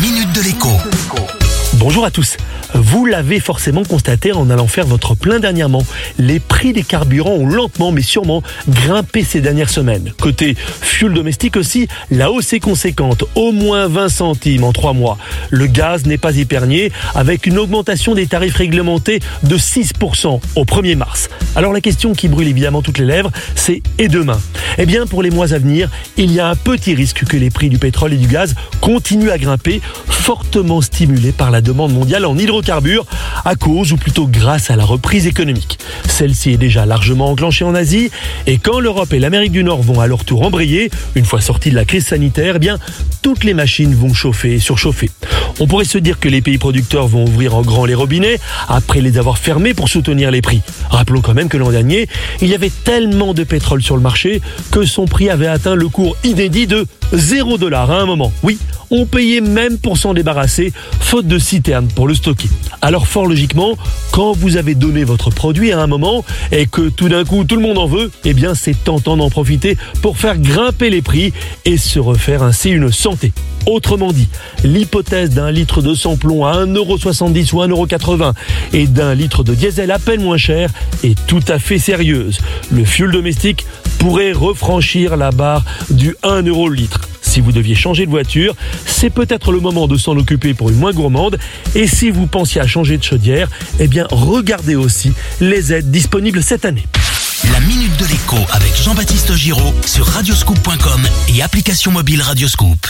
minute de l'écho. Bonjour à tous. Vous l'avez forcément constaté en allant faire votre plein dernièrement. Les prix des carburants ont lentement mais sûrement grimpé ces dernières semaines. Côté fuel domestique aussi, la hausse est conséquente, au moins 20 centimes en trois mois. Le gaz n'est pas épergné avec une augmentation des tarifs réglementés de 6% au 1er mars. Alors la question qui brûle évidemment toutes les lèvres, c'est et demain? Eh bien pour les mois à venir, il y a un petit risque que les prix du pétrole et du gaz continuent à grimper, fortement stimulés par la mondiale en hydrocarbures à cause ou plutôt grâce à la reprise économique. Celle-ci est déjà largement enclenchée en Asie et quand l'Europe et l'Amérique du Nord vont à leur tour embrayer, une fois sortis de la crise sanitaire, eh bien toutes les machines vont chauffer et surchauffer. On pourrait se dire que les pays producteurs vont ouvrir en grand les robinets après les avoir fermés pour soutenir les prix. Rappelons quand même que l'an dernier, il y avait tellement de pétrole sur le marché que son prix avait atteint le cours inédit de 0 dollar à un moment. Oui, on payait même pour s'en débarrasser, faute de citernes pour le stocker. Alors fort logiquement, quand vous avez donné votre produit à un moment et que tout d'un coup tout le monde en veut, eh bien c'est tentant d'en profiter pour faire grimper les prix et se refaire ainsi une santé. Autrement dit, l'hypothèse d'un litre de sans-plomb à 1,70€ ou 1,80€ et d'un litre de diesel à peine moins cher est tout à fait sérieuse. Le fuel domestique pourrait refranchir la barre du 1 euro le litre. Si vous deviez changer de voiture, c'est peut-être le moment de s'en occuper pour une moins gourmande. Et si vous pensiez à changer de chaudière, eh bien regardez aussi les aides disponibles cette année. La minute de l'écho avec Jean-Baptiste Giraud sur radioscoop.com et application mobile Radioscoop.